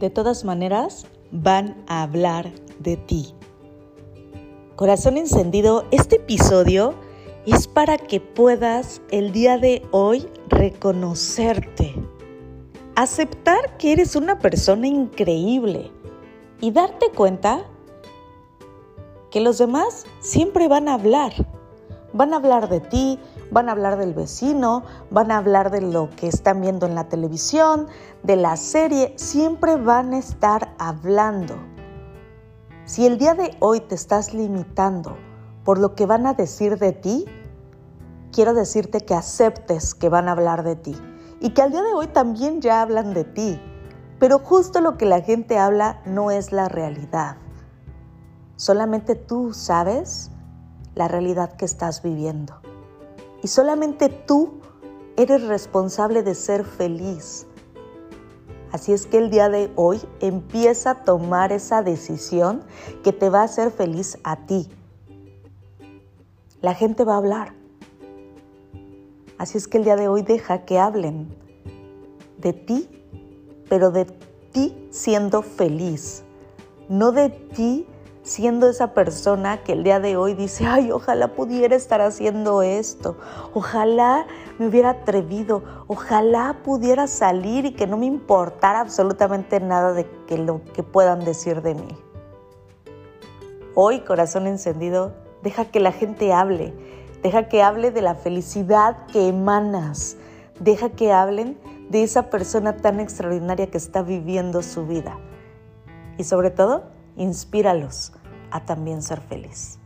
De todas maneras, van a hablar de ti. Corazón encendido, este episodio es para que puedas el día de hoy reconocerte, aceptar que eres una persona increíble y darte cuenta que los demás siempre van a hablar. Van a hablar de ti, van a hablar del vecino, van a hablar de lo que están viendo en la televisión, de la serie, siempre van a estar hablando. Si el día de hoy te estás limitando por lo que van a decir de ti, quiero decirte que aceptes que van a hablar de ti y que al día de hoy también ya hablan de ti, pero justo lo que la gente habla no es la realidad. Solamente tú sabes la realidad que estás viviendo. Y solamente tú eres responsable de ser feliz. Así es que el día de hoy empieza a tomar esa decisión que te va a hacer feliz a ti. La gente va a hablar. Así es que el día de hoy deja que hablen de ti, pero de ti siendo feliz, no de ti siendo esa persona que el día de hoy dice, ay, ojalá pudiera estar haciendo esto, ojalá me hubiera atrevido, ojalá pudiera salir y que no me importara absolutamente nada de que lo que puedan decir de mí. Hoy, corazón encendido, deja que la gente hable, deja que hable de la felicidad que emanas, deja que hablen de esa persona tan extraordinaria que está viviendo su vida. Y sobre todo, inspíralos a también ser feliz.